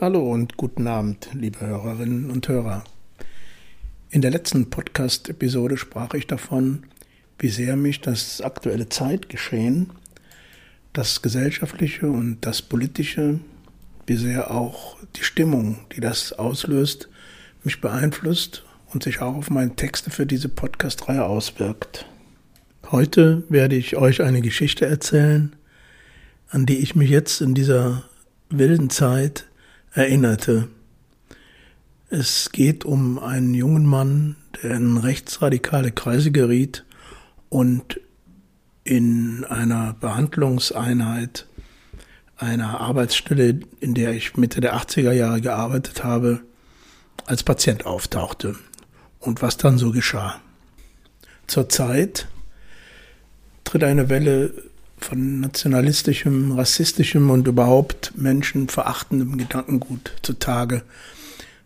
Hallo und guten Abend, liebe Hörerinnen und Hörer. In der letzten Podcast-Episode sprach ich davon, wie sehr mich das aktuelle Zeitgeschehen, das gesellschaftliche und das politische, wie sehr auch die Stimmung, die das auslöst, mich beeinflusst und sich auch auf meine Texte für diese Podcast-Reihe auswirkt. Heute werde ich euch eine Geschichte erzählen, an die ich mich jetzt in dieser wilden Zeit erinnerte. Es geht um einen jungen Mann, der in rechtsradikale Kreise geriet und in einer Behandlungseinheit einer Arbeitsstelle, in der ich Mitte der 80er Jahre gearbeitet habe, als Patient auftauchte und was dann so geschah. Zurzeit tritt eine Welle von nationalistischem, rassistischem und überhaupt menschenverachtendem Gedankengut zutage.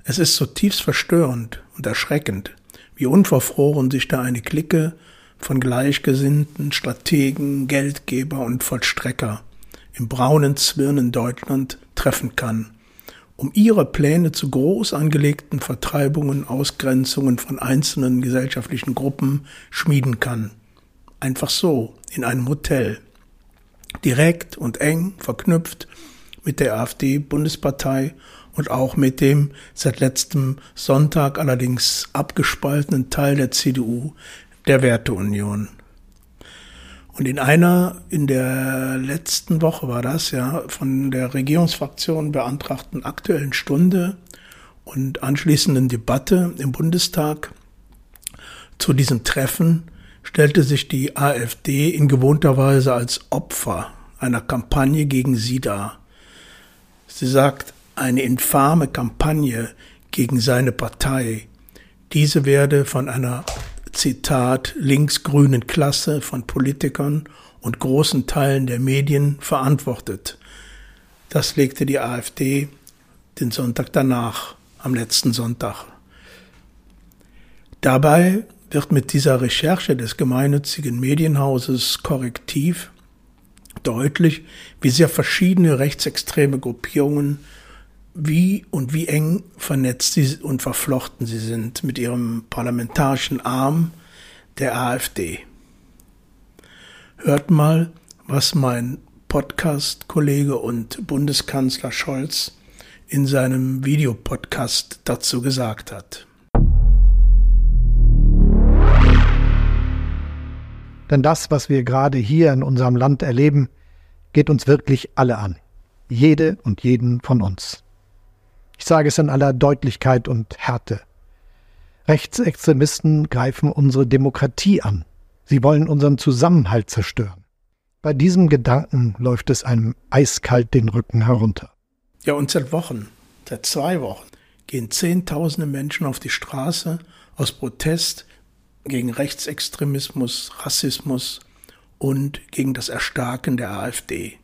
Es ist zutiefst verstörend und erschreckend, wie unverfroren sich da eine Clique von Gleichgesinnten, Strategen, Geldgeber und Vollstrecker im braunen Zwirn Deutschland treffen kann, um ihre Pläne zu groß angelegten Vertreibungen, Ausgrenzungen von einzelnen gesellschaftlichen Gruppen schmieden kann. Einfach so, in einem Hotel. Direkt und eng verknüpft mit der AfD-Bundespartei und auch mit dem seit letztem Sonntag allerdings abgespaltenen Teil der CDU, der Werteunion. Und in einer, in der letzten Woche war das ja, von der Regierungsfraktion beantragten aktuellen Stunde und anschließenden Debatte im Bundestag zu diesem Treffen stellte sich die AfD in gewohnter Weise als Opfer einer Kampagne gegen sie dar. Sie sagt, eine infame Kampagne gegen seine Partei. Diese werde von einer Zitat, linksgrünen Klasse von Politikern und großen Teilen der Medien verantwortet. Das legte die AfD den Sonntag danach, am letzten Sonntag. Dabei wird mit dieser Recherche des gemeinnützigen Medienhauses Korrektiv deutlich, wie sehr verschiedene rechtsextreme Gruppierungen wie und wie eng vernetzt sie und verflochten sie sind mit ihrem parlamentarischen Arm der AfD. Hört mal, was mein Podcast-Kollege und Bundeskanzler Scholz in seinem Videopodcast dazu gesagt hat. Denn das, was wir gerade hier in unserem Land erleben, geht uns wirklich alle an. Jede und jeden von uns. Ich sage es in aller Deutlichkeit und Härte. Rechtsextremisten greifen unsere Demokratie an. Sie wollen unseren Zusammenhalt zerstören. Bei diesem Gedanken läuft es einem eiskalt den Rücken herunter. Ja, und seit Wochen, seit zwei Wochen, gehen Zehntausende Menschen auf die Straße aus Protest gegen Rechtsextremismus, Rassismus und gegen das Erstarken der AfD.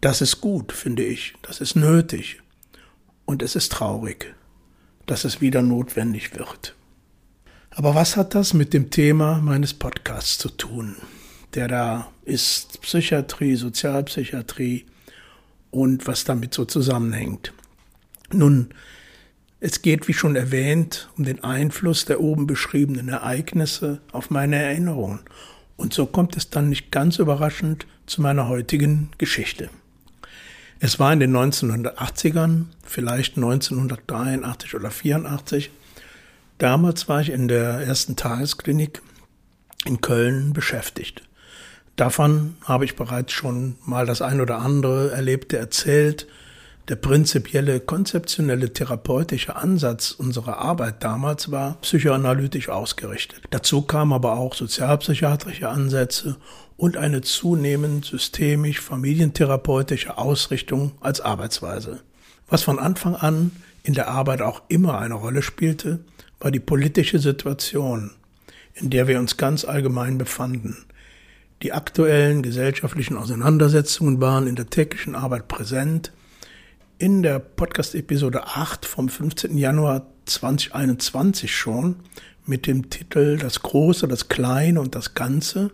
Das ist gut, finde ich, das ist nötig. Und es ist traurig, dass es wieder notwendig wird. Aber was hat das mit dem Thema meines Podcasts zu tun? Der da ist Psychiatrie, Sozialpsychiatrie und was damit so zusammenhängt. Nun, es geht, wie schon erwähnt, um den Einfluss der oben beschriebenen Ereignisse auf meine Erinnerungen. Und so kommt es dann nicht ganz überraschend zu meiner heutigen Geschichte. Es war in den 1980ern, vielleicht 1983 oder 84. Damals war ich in der ersten Tagesklinik in Köln beschäftigt. Davon habe ich bereits schon mal das ein oder andere Erlebte erzählt. Der prinzipielle, konzeptionelle, therapeutische Ansatz unserer Arbeit damals war psychoanalytisch ausgerichtet. Dazu kamen aber auch sozialpsychiatrische Ansätze und eine zunehmend systemisch familientherapeutische Ausrichtung als Arbeitsweise. Was von Anfang an in der Arbeit auch immer eine Rolle spielte, war die politische Situation, in der wir uns ganz allgemein befanden. Die aktuellen gesellschaftlichen Auseinandersetzungen waren in der täglichen Arbeit präsent. In der Podcast-Episode 8 vom 15. Januar 2021 schon mit dem Titel Das Große, das Kleine und das Ganze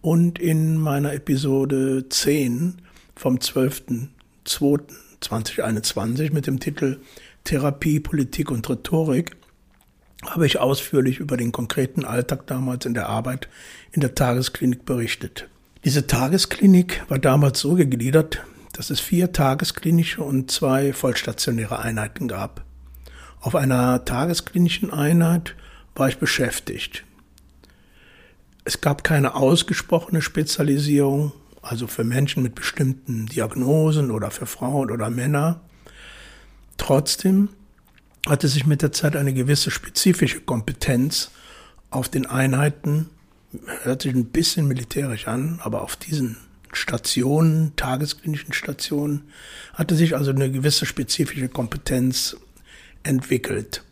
und in meiner Episode 10 vom 12.02.2021 mit dem Titel Therapie, Politik und Rhetorik habe ich ausführlich über den konkreten Alltag damals in der Arbeit in der Tagesklinik berichtet. Diese Tagesklinik war damals so gegliedert, dass es vier tagesklinische und zwei vollstationäre Einheiten gab. Auf einer tagesklinischen Einheit war ich beschäftigt. Es gab keine ausgesprochene Spezialisierung, also für Menschen mit bestimmten Diagnosen oder für Frauen oder Männer. Trotzdem hatte sich mit der Zeit eine gewisse spezifische Kompetenz auf den Einheiten, hört sich ein bisschen militärisch an, aber auf diesen Stationen, tagesklinischen Stationen, hatte sich also eine gewisse spezifische Kompetenz entwickelt.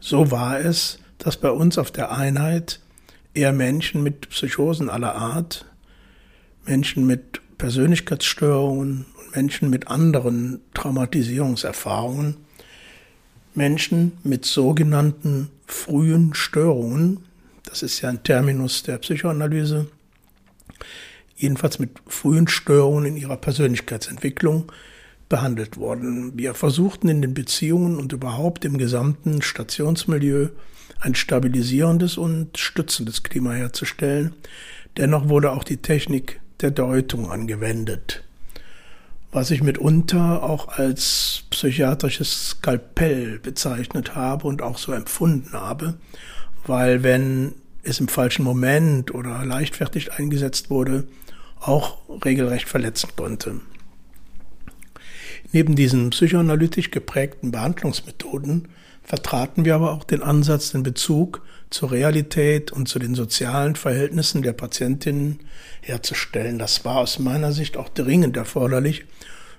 So war es, dass bei uns auf der Einheit eher Menschen mit Psychosen aller Art, Menschen mit Persönlichkeitsstörungen und Menschen mit anderen Traumatisierungserfahrungen, Menschen mit sogenannten frühen Störungen, das ist ja ein Terminus der Psychoanalyse, jedenfalls mit frühen Störungen in ihrer Persönlichkeitsentwicklung behandelt worden. Wir versuchten in den Beziehungen und überhaupt im gesamten Stationsmilieu ein stabilisierendes und stützendes Klima herzustellen. Dennoch wurde auch die Technik der Deutung angewendet, was ich mitunter auch als psychiatrisches Skalpell bezeichnet habe und auch so empfunden habe, weil wenn es im falschen Moment oder leichtfertig eingesetzt wurde, auch regelrecht verletzen konnte. Neben diesen psychoanalytisch geprägten Behandlungsmethoden vertraten wir aber auch den Ansatz, den Bezug zur Realität und zu den sozialen Verhältnissen der Patientinnen herzustellen. Das war aus meiner Sicht auch dringend erforderlich.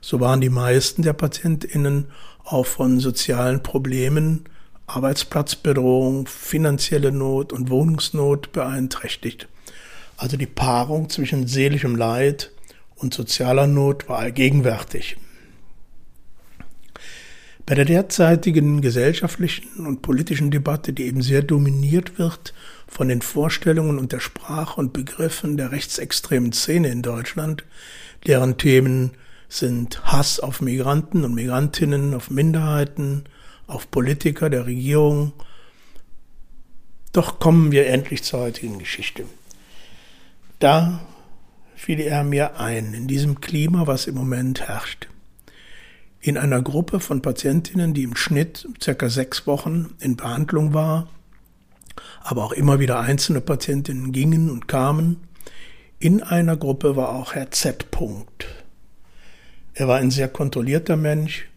So waren die meisten der Patientinnen auch von sozialen Problemen, Arbeitsplatzbedrohung, finanzielle Not und Wohnungsnot beeinträchtigt. Also die Paarung zwischen seelischem Leid und sozialer Not war allgegenwärtig. Bei der derzeitigen gesellschaftlichen und politischen Debatte, die eben sehr dominiert wird von den Vorstellungen und der Sprache und Begriffen der rechtsextremen Szene in Deutschland, deren Themen sind Hass auf Migranten und Migrantinnen, auf Minderheiten, auf Politiker der Regierung. Doch kommen wir endlich zur heutigen Geschichte. Da fiel er mir ein, in diesem Klima, was im Moment herrscht in einer Gruppe von Patientinnen, die im Schnitt circa sechs Wochen in Behandlung war, aber auch immer wieder einzelne Patientinnen gingen und kamen. In einer Gruppe war auch Herr Z. Punkt. Er war ein sehr kontrollierter Mensch,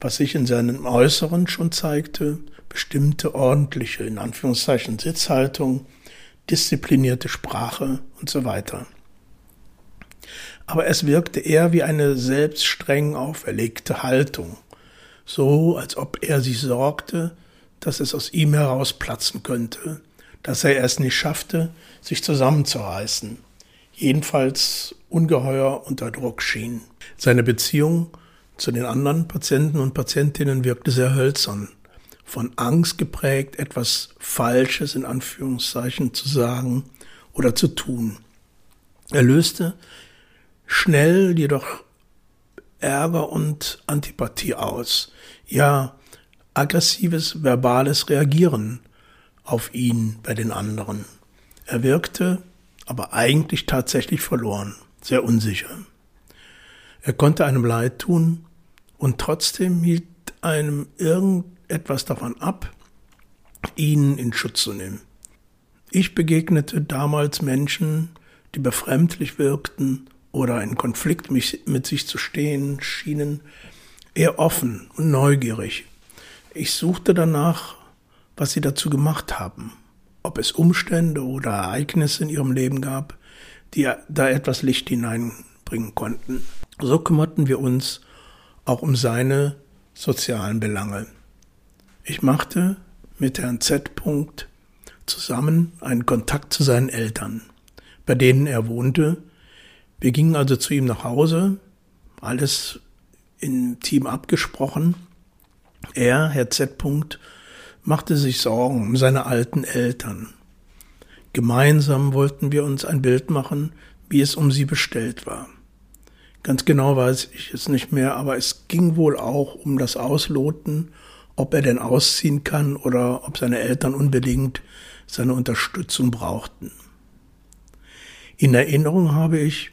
was sich in seinem Äußeren schon zeigte, bestimmte ordentliche, in Anführungszeichen, Sitzhaltung, disziplinierte Sprache und so weiter aber es wirkte eher wie eine selbst streng auferlegte Haltung, so als ob er sich sorgte, dass es aus ihm herausplatzen könnte, dass er es nicht schaffte, sich zusammenzureißen, jedenfalls ungeheuer unter Druck schien. Seine Beziehung zu den anderen Patienten und Patientinnen wirkte sehr hölzern, von Angst geprägt, etwas Falsches in Anführungszeichen zu sagen oder zu tun. Er löste schnell jedoch Ärger und Antipathie aus, ja aggressives verbales Reagieren auf ihn bei den anderen. Er wirkte aber eigentlich tatsächlich verloren, sehr unsicher. Er konnte einem leid tun und trotzdem hielt einem irgendetwas davon ab, ihn in Schutz zu nehmen. Ich begegnete damals Menschen, die befremdlich wirkten oder in Konflikt mit sich zu stehen schienen, eher offen und neugierig. Ich suchte danach, was sie dazu gemacht haben, ob es Umstände oder Ereignisse in ihrem Leben gab, die da etwas Licht hineinbringen konnten. So kümmerten wir uns auch um seine sozialen Belange. Ich machte mit Herrn Z. zusammen einen Kontakt zu seinen Eltern, bei denen er wohnte wir gingen also zu ihm nach Hause, alles im Team abgesprochen. Er, Herr Z. machte sich Sorgen um seine alten Eltern. Gemeinsam wollten wir uns ein Bild machen, wie es um sie bestellt war. Ganz genau weiß ich es nicht mehr, aber es ging wohl auch um das Ausloten, ob er denn ausziehen kann oder ob seine Eltern unbedingt seine Unterstützung brauchten. In Erinnerung habe ich,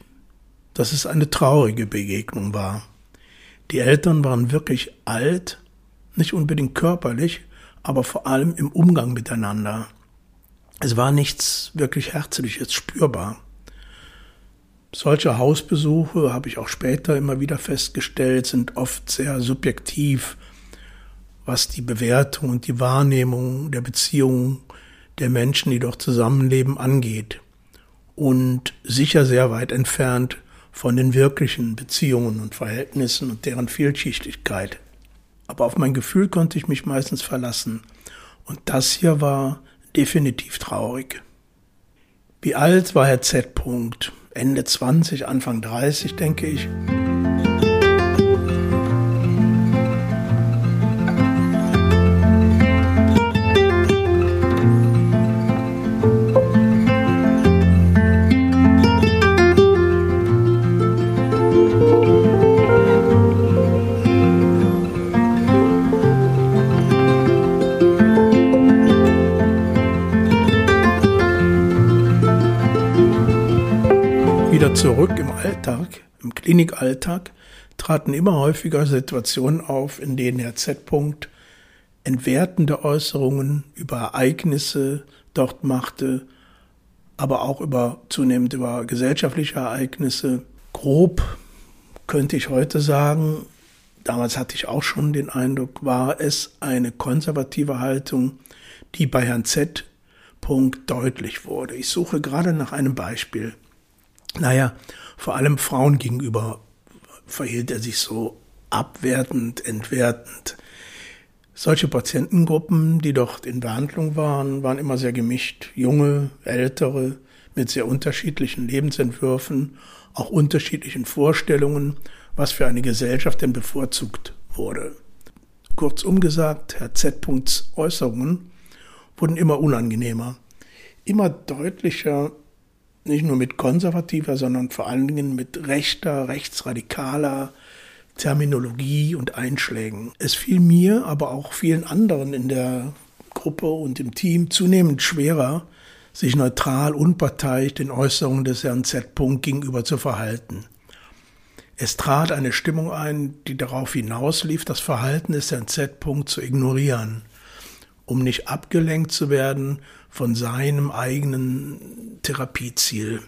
dass es eine traurige Begegnung war. Die Eltern waren wirklich alt, nicht unbedingt körperlich, aber vor allem im Umgang miteinander. Es war nichts wirklich Herzliches spürbar. Solche Hausbesuche, habe ich auch später immer wieder festgestellt, sind oft sehr subjektiv, was die Bewertung und die Wahrnehmung der Beziehungen der Menschen, die dort zusammenleben, angeht. Und sicher sehr weit entfernt von den wirklichen Beziehungen und Verhältnissen und deren Vielschichtigkeit. Aber auf mein Gefühl konnte ich mich meistens verlassen. Und das hier war definitiv traurig. Wie alt war Herr Z. Ende 20, Anfang 30, denke ich. Klinikalltag, traten immer häufiger Situationen auf, in denen Herr Z. -Punkt entwertende Äußerungen über Ereignisse dort machte, aber auch über zunehmend über gesellschaftliche Ereignisse. Grob könnte ich heute sagen, damals hatte ich auch schon den Eindruck, war es eine konservative Haltung, die bei Herrn Z. Punkt deutlich wurde. Ich suche gerade nach einem Beispiel naja, vor allem Frauen gegenüber verhielt er sich so abwertend, entwertend. Solche Patientengruppen, die dort in Behandlung waren, waren immer sehr gemischt. Junge, ältere, mit sehr unterschiedlichen Lebensentwürfen, auch unterschiedlichen Vorstellungen, was für eine Gesellschaft denn bevorzugt wurde. Kurzum gesagt, Herr Z. Äußerungen wurden immer unangenehmer, immer deutlicher nicht nur mit konservativer, sondern vor allen Dingen mit rechter, rechtsradikaler Terminologie und Einschlägen. Es fiel mir, aber auch vielen anderen in der Gruppe und im Team zunehmend schwerer, sich neutral, unparteiisch den Äußerungen des Herrn Z. gegenüber zu verhalten. Es trat eine Stimmung ein, die darauf hinauslief, das Verhalten des Herrn Z. zu ignorieren, um nicht abgelenkt zu werden von seinem eigenen Therapieziel.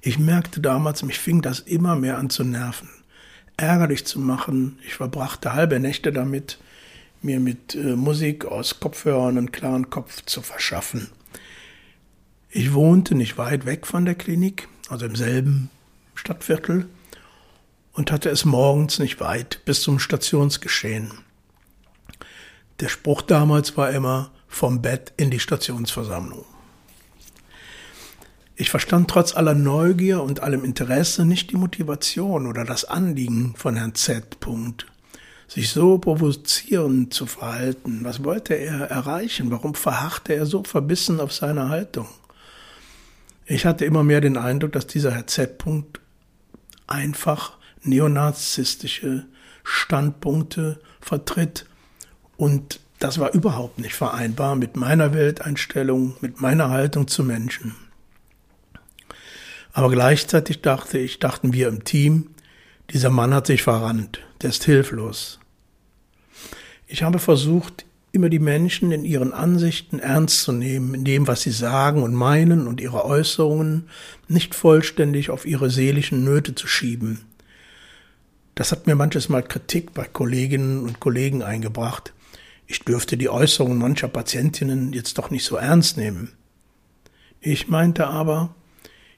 Ich merkte damals, mich fing das immer mehr an zu nerven, ärgerlich zu machen. Ich verbrachte halbe Nächte damit, mir mit äh, Musik aus Kopfhörern einen klaren Kopf zu verschaffen. Ich wohnte nicht weit weg von der Klinik, also im selben Stadtviertel, und hatte es morgens nicht weit bis zum Stationsgeschehen. Der Spruch damals war immer, vom Bett in die Stationsversammlung. Ich verstand trotz aller Neugier und allem Interesse nicht die Motivation oder das Anliegen von Herrn Z. Punkt. Sich so provozierend zu verhalten. Was wollte er erreichen? Warum verharrte er so verbissen auf seine Haltung? Ich hatte immer mehr den Eindruck, dass dieser Herr Z. Punkt einfach neonazistische Standpunkte vertritt und das war überhaupt nicht vereinbar mit meiner Welteinstellung, mit meiner Haltung zu Menschen. Aber gleichzeitig dachte ich, dachten wir im Team, dieser Mann hat sich verrannt, der ist hilflos. Ich habe versucht, immer die Menschen in ihren Ansichten ernst zu nehmen, in dem, was sie sagen und meinen und ihre Äußerungen nicht vollständig auf ihre seelischen Nöte zu schieben. Das hat mir manches Mal Kritik bei Kolleginnen und Kollegen eingebracht ich dürfte die Äußerungen mancher Patientinnen jetzt doch nicht so ernst nehmen. Ich meinte aber,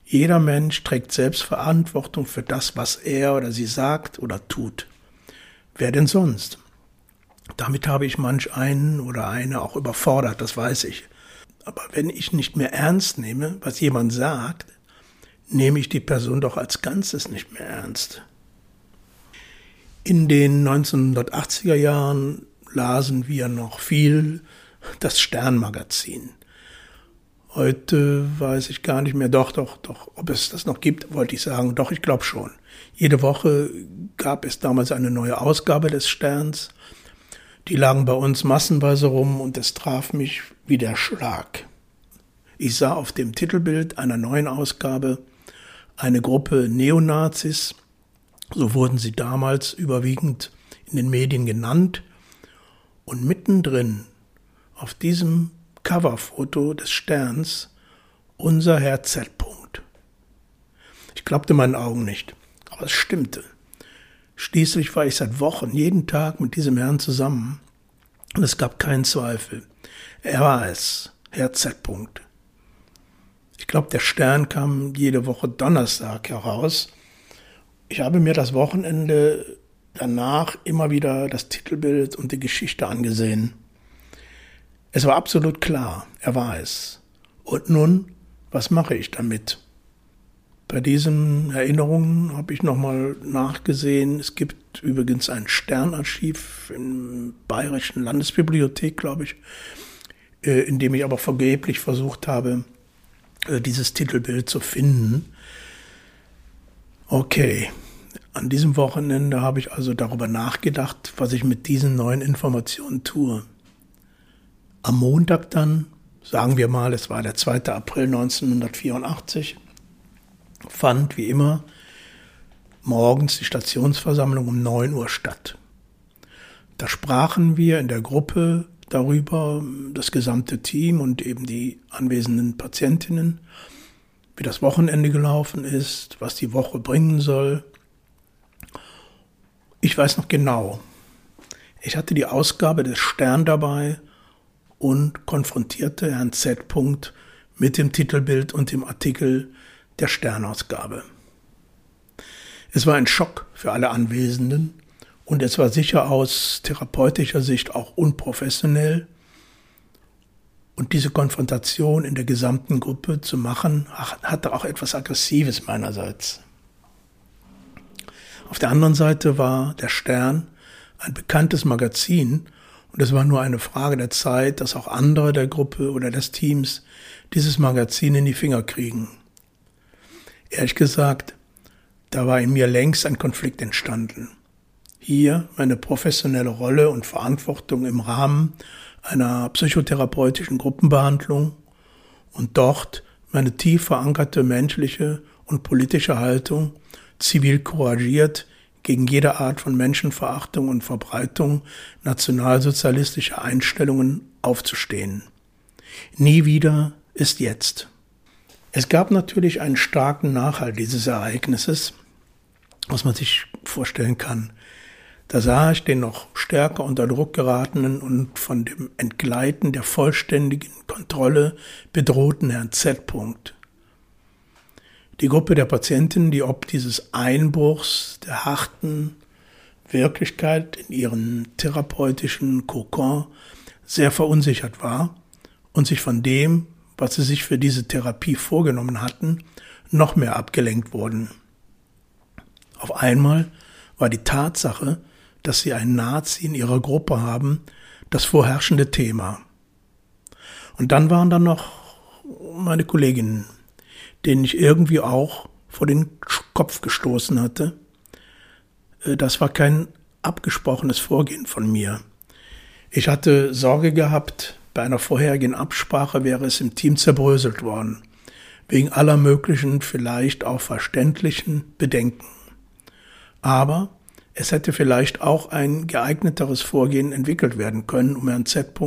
jeder Mensch trägt selbst Verantwortung für das, was er oder sie sagt oder tut. Wer denn sonst? Damit habe ich manch einen oder eine auch überfordert, das weiß ich. Aber wenn ich nicht mehr ernst nehme, was jemand sagt, nehme ich die Person doch als Ganzes nicht mehr ernst. In den 1980er Jahren lasen wir noch viel das Sternmagazin. Heute weiß ich gar nicht mehr, doch, doch, doch, ob es das noch gibt, wollte ich sagen. Doch, ich glaube schon. Jede Woche gab es damals eine neue Ausgabe des Sterns. Die lagen bei uns massenweise rum und es traf mich wie der Schlag. Ich sah auf dem Titelbild einer neuen Ausgabe eine Gruppe Neonazis, so wurden sie damals überwiegend in den Medien genannt, und mittendrin auf diesem Coverfoto des Sterns unser Herr Z. Ich glaubte meinen Augen nicht, aber es stimmte. Schließlich war ich seit Wochen jeden Tag mit diesem Herrn zusammen und es gab keinen Zweifel. Er war es, Herr Z. Ich glaube, der Stern kam jede Woche Donnerstag heraus. Ich habe mir das Wochenende danach immer wieder das Titelbild und die Geschichte angesehen. Es war absolut klar, er war es. Und nun, was mache ich damit? Bei diesen Erinnerungen habe ich nochmal nachgesehen. Es gibt übrigens ein Sternarchiv in Bayerischen Landesbibliothek, glaube ich, äh, in dem ich aber vergeblich versucht habe, äh, dieses Titelbild zu finden. Okay, an diesem Wochenende habe ich also darüber nachgedacht, was ich mit diesen neuen Informationen tue. Am Montag dann, sagen wir mal, es war der 2. April 1984, fand wie immer morgens die Stationsversammlung um 9 Uhr statt. Da sprachen wir in der Gruppe darüber, das gesamte Team und eben die anwesenden Patientinnen, wie das Wochenende gelaufen ist, was die Woche bringen soll. Ich weiß noch genau, ich hatte die Ausgabe des Stern dabei und konfrontierte Herrn Z. mit dem Titelbild und dem Artikel der Sternausgabe. Es war ein Schock für alle Anwesenden und es war sicher aus therapeutischer Sicht auch unprofessionell. Und diese Konfrontation in der gesamten Gruppe zu machen, hatte auch etwas Aggressives meinerseits. Auf der anderen Seite war der Stern ein bekanntes Magazin und es war nur eine Frage der Zeit, dass auch andere der Gruppe oder des Teams dieses Magazin in die Finger kriegen. Ehrlich gesagt, da war in mir längst ein Konflikt entstanden. Hier meine professionelle Rolle und Verantwortung im Rahmen einer psychotherapeutischen Gruppenbehandlung und dort meine tief verankerte menschliche und politische Haltung, zivil couragiert gegen jede Art von Menschenverachtung und Verbreitung nationalsozialistischer Einstellungen aufzustehen. Nie wieder ist jetzt. Es gab natürlich einen starken Nachhalt dieses Ereignisses, was man sich vorstellen kann. Da sah ich den noch stärker unter Druck geratenen und von dem Entgleiten der vollständigen Kontrolle bedrohten Herrn Z. Die Gruppe der Patienten, die ob dieses Einbruchs der harten Wirklichkeit in ihren therapeutischen Kokon sehr verunsichert war und sich von dem, was sie sich für diese Therapie vorgenommen hatten, noch mehr abgelenkt wurden. Auf einmal war die Tatsache, dass sie einen Nazi in ihrer Gruppe haben, das vorherrschende Thema. Und dann waren da noch meine Kolleginnen, denen ich irgendwie auch vor den Kopf gestoßen hatte. Äh, das war kein abgesprochenes Vorgehen von mir. Ich hatte Sorge gehabt, bei einer vorherigen Absprache wäre es im Team zerbröselt worden, wegen aller möglichen, vielleicht auch verständlichen Bedenken. Aber es hätte vielleicht auch ein geeigneteres Vorgehen entwickelt werden können, um Herrn Z.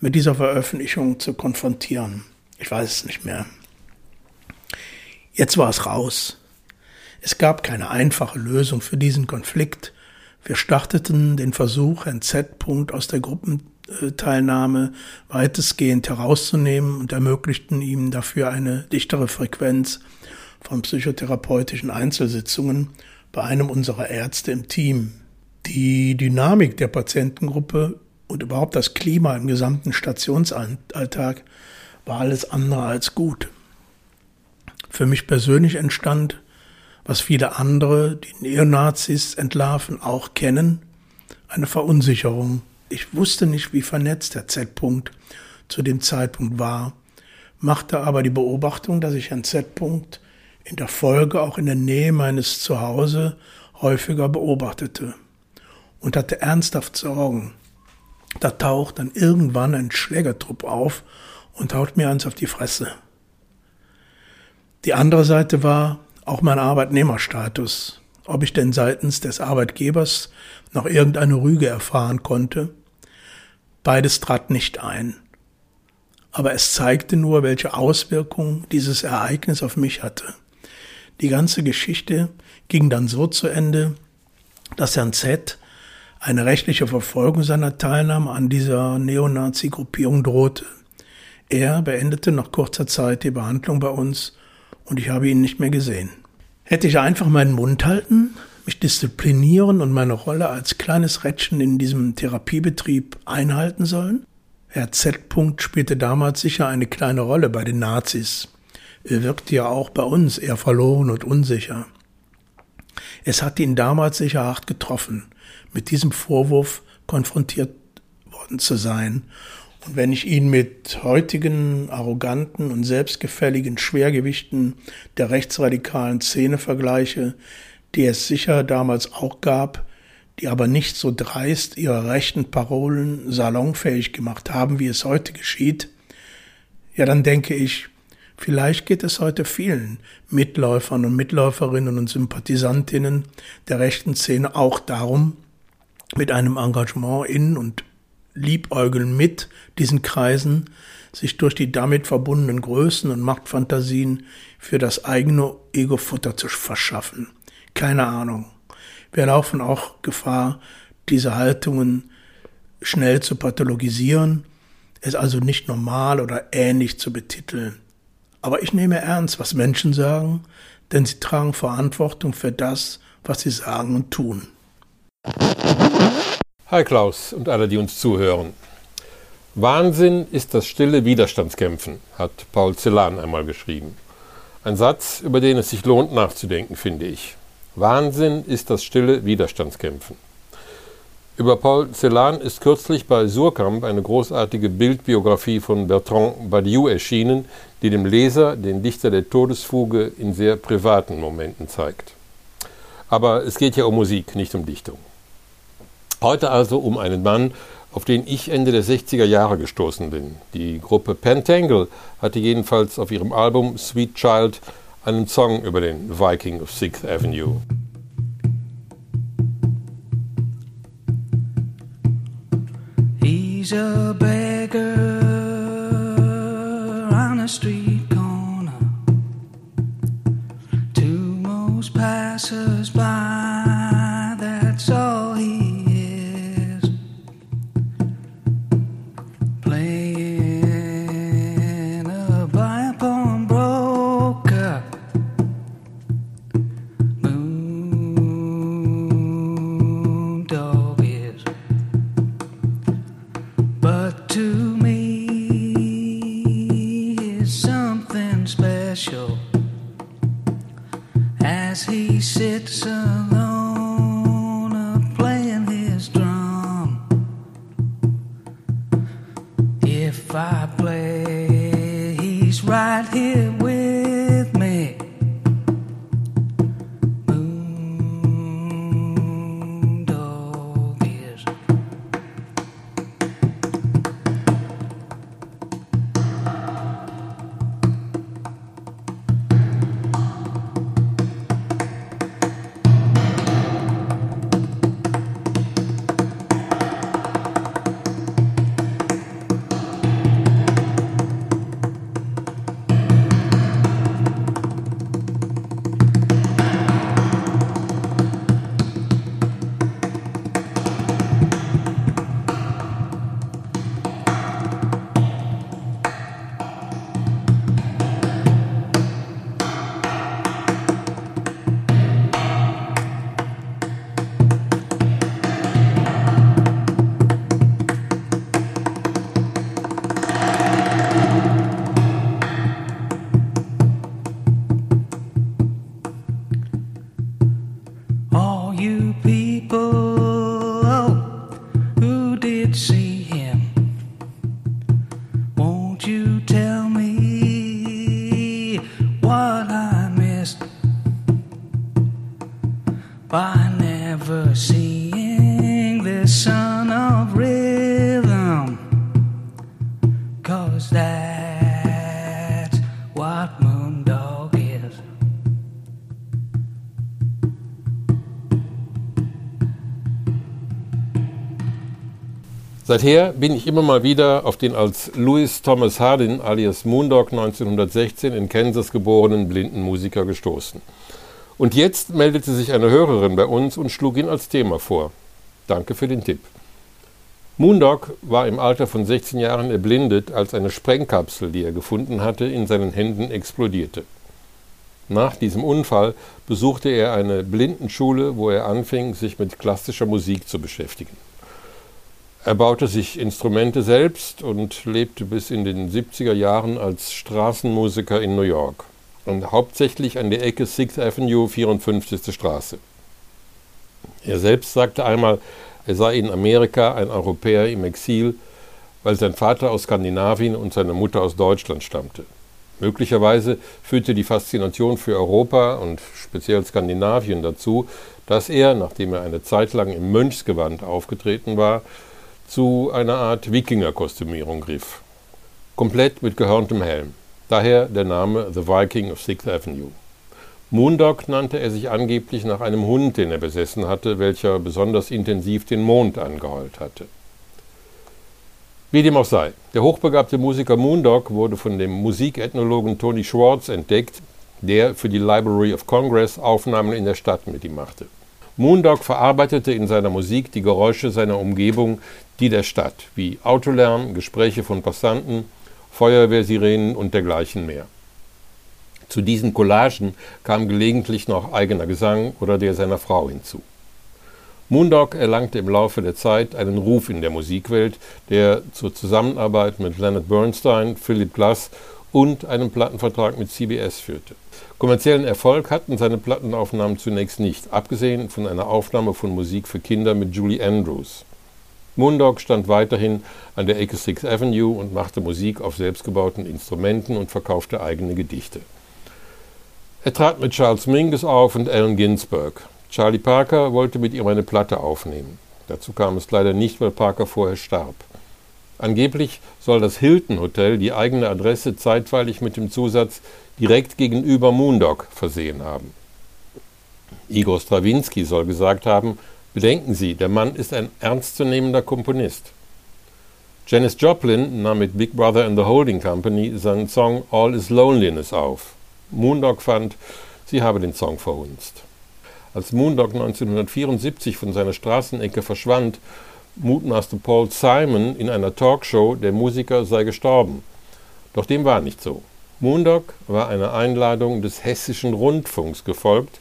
mit dieser Veröffentlichung zu konfrontieren. Ich weiß es nicht mehr. Jetzt war es raus. Es gab keine einfache Lösung für diesen Konflikt. Wir starteten den Versuch, Herrn Z. aus der Gruppen Teilnahme weitestgehend herauszunehmen und ermöglichten ihm dafür eine dichtere Frequenz von psychotherapeutischen Einzelsitzungen bei einem unserer Ärzte im Team. Die Dynamik der Patientengruppe und überhaupt das Klima im gesamten Stationsalltag war alles andere als gut. Für mich persönlich entstand, was viele andere, die Neonazis entlarven, auch kennen, eine Verunsicherung Ich wusste nicht, wie vernetzt der Z-Punkt zu dem Zeitpunkt war, machte aber die Beobachtung, dass ich Herrn Z-Punkt in der Folge auch in der Nähe meines Zuhause häufiger beobachtete und hatte ernsthaft Sorgen. Da taucht dann irgendwann ein Schlägertrupp auf und haut mir eins auf die Fresse. Die andere Seite war auch mein Arbeitnehmerstatus, ob ich denn seitens des Arbeitgebers noch irgendeine Rüge erfahren konnte. Beides trat nicht ein. Aber es zeigte nur, welche Auswirkungen dieses Ereignis auf mich hatte. Die ganze Geschichte ging dann so zu Ende, dass Herrn Z eine rechtliche Verfolgung seiner Teilnahme an dieser Neonazi-Gruppierung drohte. Er beendete nach kurzer Zeit die Behandlung bei uns und ich habe ihn nicht mehr gesehen. Hätte ich einfach meinen Mund halten, mich disziplinieren und meine Rolle als kleines Rädchen in diesem Therapiebetrieb einhalten sollen? Herr Z. spielte damals sicher eine kleine Rolle bei den Nazis. Er wirkte ja auch bei uns eher verloren und unsicher. Es hat ihn damals sicher hart getroffen, mit diesem Vorwurf konfrontiert worden zu sein und wenn ich ihn mit heutigen arroganten und selbstgefälligen Schwergewichten der rechtsradikalen Szene vergleiche, die es sicher damals auch gab, die aber nicht so dreist ihre rechten Parolen salonfähig gemacht haben, wie es heute geschieht, ja dann denke ich, vielleicht geht es heute vielen Mitläufern und Mitläuferinnen und Sympathisantinnen der rechten Szene auch darum, mit einem Engagement in und Liebäugeln mit diesen Kreisen, sich durch die damit verbundenen Größen und Machtfantasien für das eigene Ego Futter zu verschaffen. Keine Ahnung. Wir laufen auch Gefahr, diese Haltungen schnell zu pathologisieren, es also nicht normal oder ähnlich zu betiteln. Aber ich nehme ernst, was Menschen sagen, denn sie tragen Verantwortung für das, was sie sagen und tun. Hi Klaus und alle, die uns zuhören. Wahnsinn ist das stille Widerstandskämpfen, hat Paul Celan einmal geschrieben. Ein Satz, über den es sich lohnt nachzudenken, finde ich. Wahnsinn ist das stille Widerstandskämpfen. Über Paul Celan ist kürzlich bei Surkamp eine großartige Bildbiografie von Bertrand Badiou erschienen, die dem Leser den Dichter der Todesfuge in sehr privaten Momenten zeigt. Aber es geht ja um Musik, nicht um Dichtung. Heute also um einen Mann, auf den ich Ende der 60er Jahre gestoßen bin. Die Gruppe Pentangle hatte jedenfalls auf ihrem Album Sweet Child einen Song über den Viking of Sixth Avenue. He's a beggar on a street corner. To most passers by, special as he sits alone. Seither bin ich immer mal wieder auf den als Louis Thomas Hardin alias Moondog 1916 in Kansas geborenen blinden Musiker gestoßen. Und jetzt meldete sich eine Hörerin bei uns und schlug ihn als Thema vor. Danke für den Tipp. Moondog war im Alter von 16 Jahren erblindet, als eine Sprengkapsel, die er gefunden hatte, in seinen Händen explodierte. Nach diesem Unfall besuchte er eine Blindenschule, wo er anfing, sich mit klassischer Musik zu beschäftigen. Er baute sich Instrumente selbst und lebte bis in den 70er Jahren als Straßenmusiker in New York und hauptsächlich an der Ecke 6th Avenue, 54. Straße. Er selbst sagte einmal, er sei in Amerika ein Europäer im Exil, weil sein Vater aus Skandinavien und seine Mutter aus Deutschland stammte. Möglicherweise führte die Faszination für Europa und speziell Skandinavien dazu, dass er, nachdem er eine Zeit lang im Mönchsgewand aufgetreten war, zu einer Art Wikingerkostümierung griff. Komplett mit gehörntem Helm. Daher der Name The Viking of Sixth Avenue. Moondog nannte er sich angeblich nach einem Hund, den er besessen hatte, welcher besonders intensiv den Mond angeheult hatte. Wie dem auch sei, der hochbegabte Musiker Moondog wurde von dem Musikethnologen Tony Schwartz entdeckt, der für die Library of Congress Aufnahmen in der Stadt mit ihm machte. Moondog verarbeitete in seiner Musik die Geräusche seiner Umgebung, die der Stadt, wie Autolärm, Gespräche von Passanten, Feuerwehrsirenen und dergleichen mehr. Zu diesen Collagen kam gelegentlich noch eigener Gesang oder der seiner Frau hinzu. Moondog erlangte im Laufe der Zeit einen Ruf in der Musikwelt, der zur Zusammenarbeit mit Leonard Bernstein, Philip Glass und einem Plattenvertrag mit CBS führte. Kommerziellen Erfolg hatten seine Plattenaufnahmen zunächst nicht, abgesehen von einer Aufnahme von Musik für Kinder mit Julie Andrews. Moondog stand weiterhin an der Ecke Sixth Avenue und machte Musik auf selbstgebauten Instrumenten und verkaufte eigene Gedichte. Er trat mit Charles Mingus auf und Allen Ginsberg. Charlie Parker wollte mit ihm eine Platte aufnehmen. Dazu kam es leider nicht, weil Parker vorher starb. Angeblich soll das Hilton Hotel die eigene Adresse zeitweilig mit dem Zusatz direkt gegenüber Moondog versehen haben. Igor Strawinski soll gesagt haben, bedenken Sie, der Mann ist ein ernstzunehmender Komponist. Janis Joplin nahm mit Big Brother and the Holding Company seinen Song All is Loneliness auf. Moondog fand, sie habe den Song verhunzt. Als Moondog 1974 von seiner Straßenecke verschwand, mutmaßte Paul Simon in einer Talkshow, der Musiker sei gestorben. Doch dem war nicht so. Moondog war einer Einladung des Hessischen Rundfunks gefolgt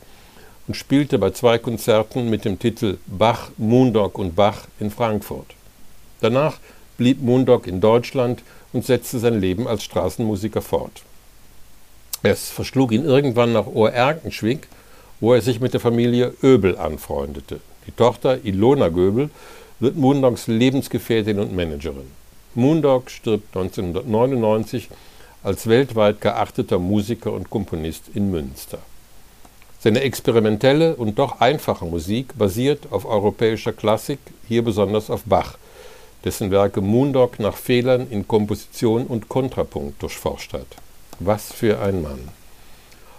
und spielte bei zwei Konzerten mit dem Titel Bach, Moondog und Bach in Frankfurt. Danach blieb Moondog in Deutschland und setzte sein Leben als Straßenmusiker fort. Es verschlug ihn irgendwann nach Oerkenschwick, wo er sich mit der Familie Öbel anfreundete. Die Tochter Ilona Göbel wird Moondogs Lebensgefährtin und Managerin. Moondog stirbt 1999 als weltweit geachteter Musiker und Komponist in Münster. Seine experimentelle und doch einfache Musik basiert auf europäischer Klassik, hier besonders auf Bach, dessen Werke Moondog nach Fehlern in Komposition und Kontrapunkt durchforscht hat. Was für ein Mann.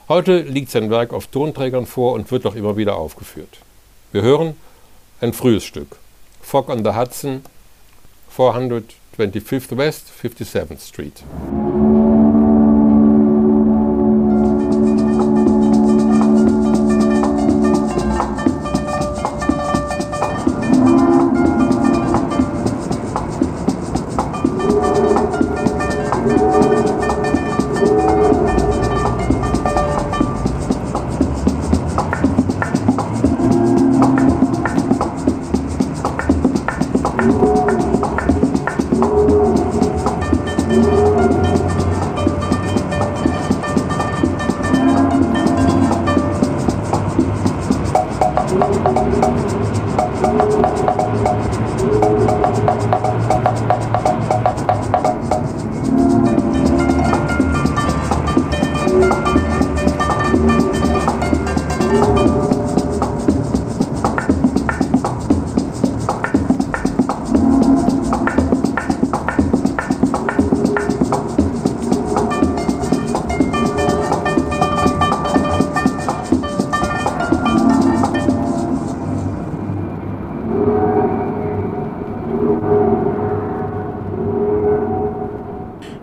Heute liegt sein Werk auf Tonträgern vor und wird auch immer wieder aufgeführt. Wir hören ein frühes Stück. Fog-on-the-Hudson, 425th West, 57th Street.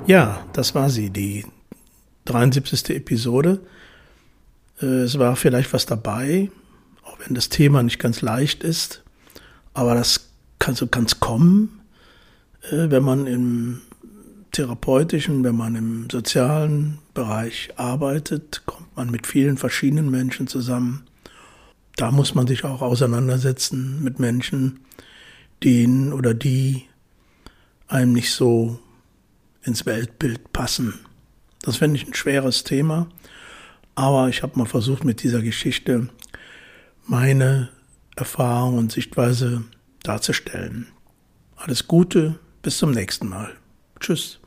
Ja, das war sie, die 73. Episode. Äh, es war vielleicht was dabei, auch wenn das Thema nicht ganz leicht ist. Aber das kann so ganz kommen, äh, wenn man im therapeutischen, wenn man im sozialen Bereich arbeitet, kommt man mit vielen verschiedenen Menschen zusammen. Da muss man sich auch auseinandersetzen mit Menschen, denen oder die einem nicht so ins Weltbild passen. Das finde ich ein schweres Thema, aber ich habe mal versucht, mit dieser Geschichte meine Erfahrung und Sichtweise darzustellen. Alles Gute, bis zum nächsten Mal. Tschüss.